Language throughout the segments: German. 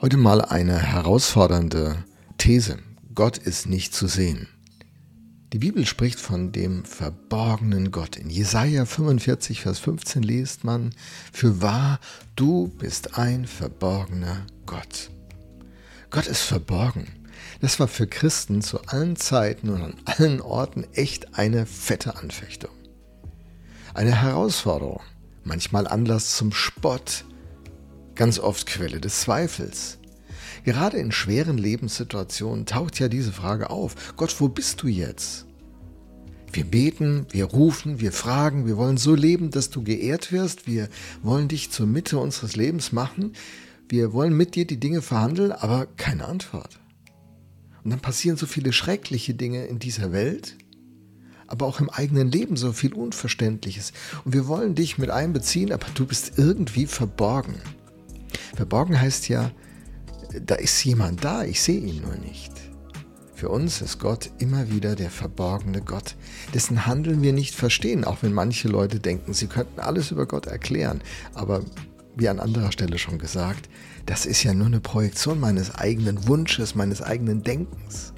Heute mal eine herausfordernde These. Gott ist nicht zu sehen. Die Bibel spricht von dem verborgenen Gott. In Jesaja 45, Vers 15 liest man: Für wahr, du bist ein verborgener Gott. Gott ist verborgen. Das war für Christen zu allen Zeiten und an allen Orten echt eine fette Anfechtung. Eine Herausforderung, manchmal Anlass zum Spott, ganz oft Quelle des Zweifels. Gerade in schweren Lebenssituationen taucht ja diese Frage auf. Gott, wo bist du jetzt? Wir beten, wir rufen, wir fragen, wir wollen so leben, dass du geehrt wirst, wir wollen dich zur Mitte unseres Lebens machen, wir wollen mit dir die Dinge verhandeln, aber keine Antwort. Und dann passieren so viele schreckliche Dinge in dieser Welt, aber auch im eigenen Leben so viel Unverständliches. Und wir wollen dich mit einbeziehen, aber du bist irgendwie verborgen. Verborgen heißt ja, da ist jemand da, ich sehe ihn nur nicht. Für uns ist Gott immer wieder der verborgene Gott, dessen Handeln wir nicht verstehen, auch wenn manche Leute denken, sie könnten alles über Gott erklären. Aber wie an anderer Stelle schon gesagt, das ist ja nur eine Projektion meines eigenen Wunsches, meines eigenen Denkens.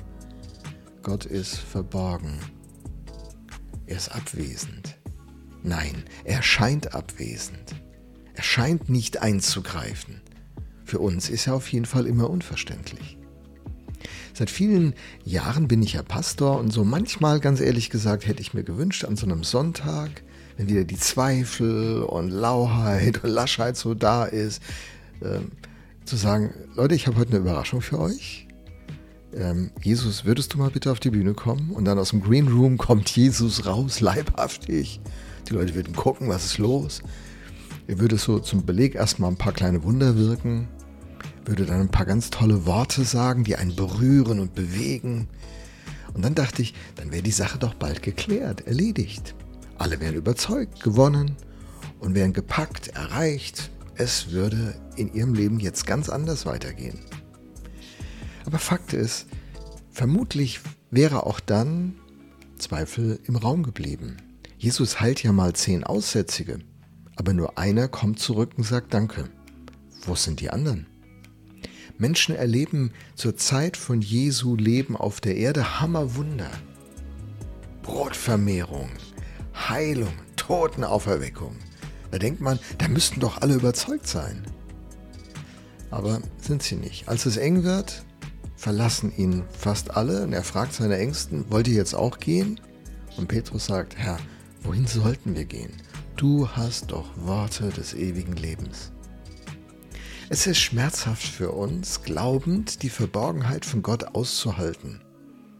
Gott ist verborgen. Er ist abwesend. Nein, er scheint abwesend. Er scheint nicht einzugreifen. Für uns ist er auf jeden Fall immer unverständlich. Seit vielen Jahren bin ich ja Pastor und so manchmal, ganz ehrlich gesagt, hätte ich mir gewünscht, an so einem Sonntag, wenn wieder die Zweifel und Lauheit und Laschheit so da ist, äh, zu sagen, Leute, ich habe heute eine Überraschung für euch. Ähm, Jesus, würdest du mal bitte auf die Bühne kommen? Und dann aus dem Green Room kommt Jesus raus, leibhaftig. Die Leute würden gucken, was ist los. Er würde so zum Beleg erstmal ein paar kleine Wunder wirken, würde dann ein paar ganz tolle Worte sagen, die einen berühren und bewegen. Und dann dachte ich, dann wäre die Sache doch bald geklärt, erledigt. Alle wären überzeugt, gewonnen und wären gepackt, erreicht. Es würde in ihrem Leben jetzt ganz anders weitergehen. Aber Fakt ist, vermutlich wäre auch dann Zweifel im Raum geblieben. Jesus heilt ja mal zehn Aussätzige aber nur einer kommt zurück und sagt Danke. Wo sind die anderen? Menschen erleben zur Zeit von Jesu Leben auf der Erde Hammerwunder. Brotvermehrung, Heilung, Totenauferweckung. Da denkt man, da müssten doch alle überzeugt sein. Aber sind sie nicht. Als es eng wird, verlassen ihn fast alle und er fragt seine Ängsten, wollt ihr jetzt auch gehen? Und Petrus sagt, Herr, wohin sollten wir gehen? Du hast doch Worte des ewigen Lebens. Es ist schmerzhaft für uns, glaubend die Verborgenheit von Gott auszuhalten.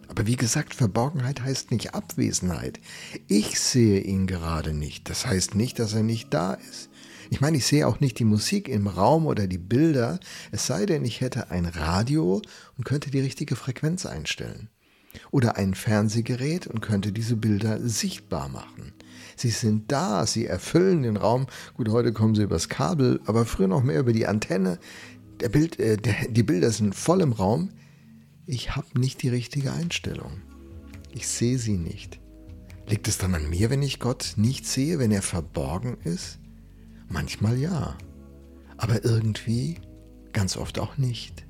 Aber wie gesagt, Verborgenheit heißt nicht Abwesenheit. Ich sehe ihn gerade nicht. Das heißt nicht, dass er nicht da ist. Ich meine, ich sehe auch nicht die Musik im Raum oder die Bilder, es sei denn, ich hätte ein Radio und könnte die richtige Frequenz einstellen. Oder ein Fernsehgerät und könnte diese Bilder sichtbar machen. Sie sind da, sie erfüllen den Raum. Gut, heute kommen sie übers Kabel, aber früher noch mehr über die Antenne. Der Bild, äh, der, die Bilder sind voll im Raum. Ich habe nicht die richtige Einstellung. Ich sehe sie nicht. Liegt es dann an mir, wenn ich Gott nicht sehe, wenn er verborgen ist? Manchmal ja, aber irgendwie ganz oft auch nicht.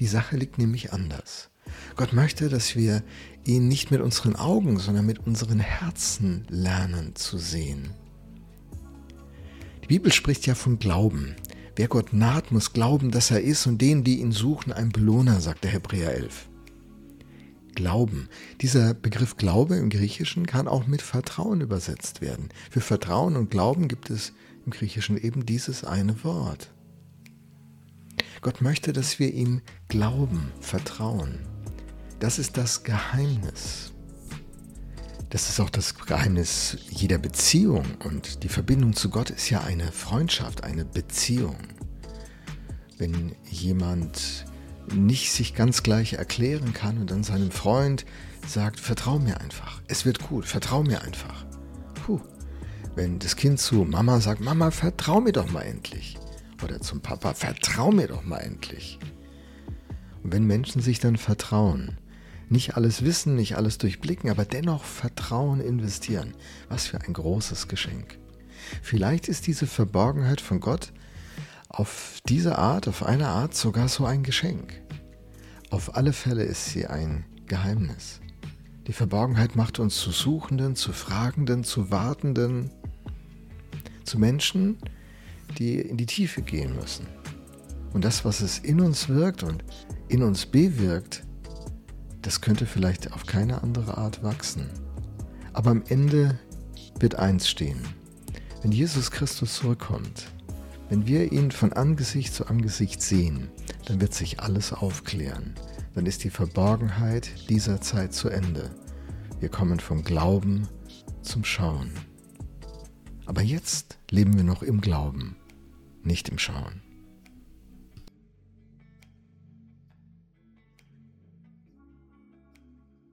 Die Sache liegt nämlich anders. Gott möchte, dass wir ihn nicht mit unseren Augen, sondern mit unseren Herzen lernen zu sehen. Die Bibel spricht ja von Glauben. Wer Gott naht, muss glauben, dass er ist und denen, die ihn suchen, ein Belohner, sagt der Hebräer 11. Glauben. Dieser Begriff Glaube im Griechischen kann auch mit Vertrauen übersetzt werden. Für Vertrauen und Glauben gibt es im Griechischen eben dieses eine Wort. Gott möchte, dass wir ihm glauben, vertrauen. Das ist das Geheimnis. Das ist auch das Geheimnis jeder Beziehung. Und die Verbindung zu Gott ist ja eine Freundschaft, eine Beziehung. Wenn jemand nicht sich ganz gleich erklären kann und dann seinem Freund sagt, vertrau mir einfach, es wird gut, vertrau mir einfach. Puh. Wenn das Kind zu Mama sagt, Mama, vertrau mir doch mal endlich. Oder zum Papa, vertrau mir doch mal endlich. Und wenn Menschen sich dann vertrauen, nicht alles wissen, nicht alles durchblicken, aber dennoch Vertrauen investieren. Was für ein großes Geschenk. Vielleicht ist diese Verborgenheit von Gott auf diese Art, auf eine Art sogar so ein Geschenk. Auf alle Fälle ist sie ein Geheimnis. Die Verborgenheit macht uns zu Suchenden, zu Fragenden, zu Wartenden, zu Menschen, die in die Tiefe gehen müssen. Und das, was es in uns wirkt und in uns bewirkt, das könnte vielleicht auf keine andere Art wachsen. Aber am Ende wird eins stehen. Wenn Jesus Christus zurückkommt, wenn wir ihn von Angesicht zu Angesicht sehen, dann wird sich alles aufklären. Dann ist die Verborgenheit dieser Zeit zu Ende. Wir kommen vom Glauben zum Schauen. Aber jetzt leben wir noch im Glauben, nicht im Schauen.